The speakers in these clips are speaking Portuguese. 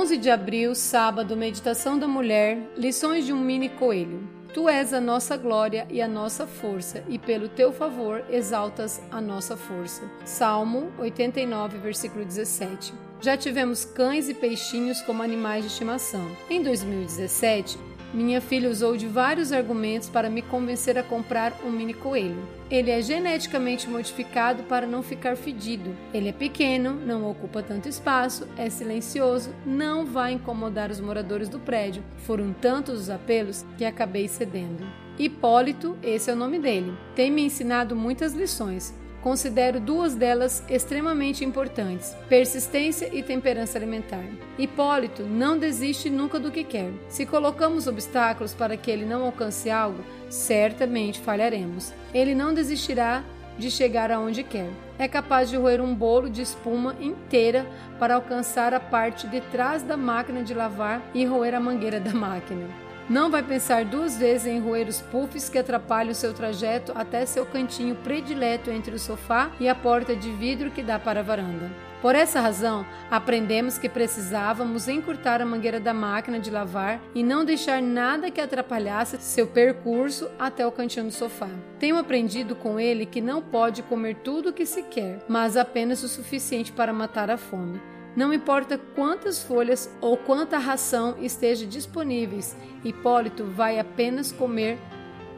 11 de abril, sábado, meditação da mulher, lições de um mini coelho. Tu és a nossa glória e a nossa força, e pelo teu favor exaltas a nossa força. Salmo 89, versículo 17. Já tivemos cães e peixinhos como animais de estimação. Em 2017, minha filha usou de vários argumentos para me convencer a comprar um mini coelho. Ele é geneticamente modificado para não ficar fedido. Ele é pequeno, não ocupa tanto espaço, é silencioso, não vai incomodar os moradores do prédio. Foram tantos os apelos que acabei cedendo. Hipólito, esse é o nome dele, tem me ensinado muitas lições. Considero duas delas extremamente importantes: persistência e temperança alimentar. Hipólito não desiste nunca do que quer. Se colocamos obstáculos para que ele não alcance algo, certamente falharemos. Ele não desistirá de chegar aonde quer. É capaz de roer um bolo de espuma inteira para alcançar a parte de trás da máquina de lavar e roer a mangueira da máquina. Não vai pensar duas vezes em roer os puffs que atrapalham seu trajeto até seu cantinho predileto entre o sofá e a porta de vidro que dá para a varanda. Por essa razão, aprendemos que precisávamos encurtar a mangueira da máquina de lavar e não deixar nada que atrapalhasse seu percurso até o cantinho do sofá. Tenho aprendido com ele que não pode comer tudo o que se quer, mas apenas o suficiente para matar a fome. Não importa quantas folhas ou quanta ração esteja disponíveis, Hipólito vai apenas comer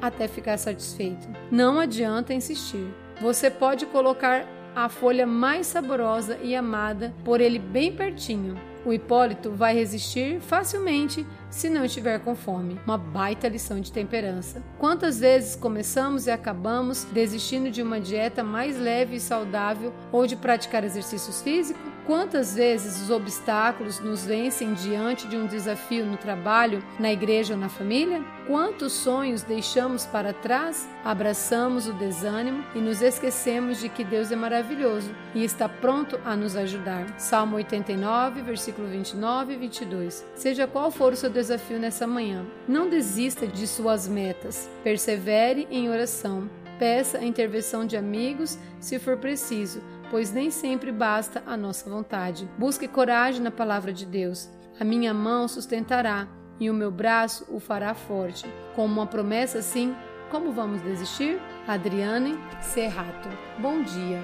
até ficar satisfeito. Não adianta insistir. Você pode colocar a folha mais saborosa e amada por ele bem pertinho. O Hipólito vai resistir facilmente se não estiver com fome. Uma baita lição de temperança. Quantas vezes começamos e acabamos desistindo de uma dieta mais leve e saudável ou de praticar exercícios físicos? Quantas vezes os obstáculos nos vencem diante de um desafio no trabalho, na igreja ou na família? Quantos sonhos deixamos para trás? Abraçamos o desânimo e nos esquecemos de que Deus é maravilhoso e está pronto a nos ajudar. Salmo 89, versículo 29 e 22. Seja qual for o seu desafio nessa manhã, não desista de suas metas. Persevere em oração. Peça a intervenção de amigos se for preciso pois nem sempre basta a nossa vontade. Busque coragem na palavra de Deus. A minha mão sustentará e o meu braço o fará forte. Com uma promessa assim, como vamos desistir? Adriane Serrato. Bom dia.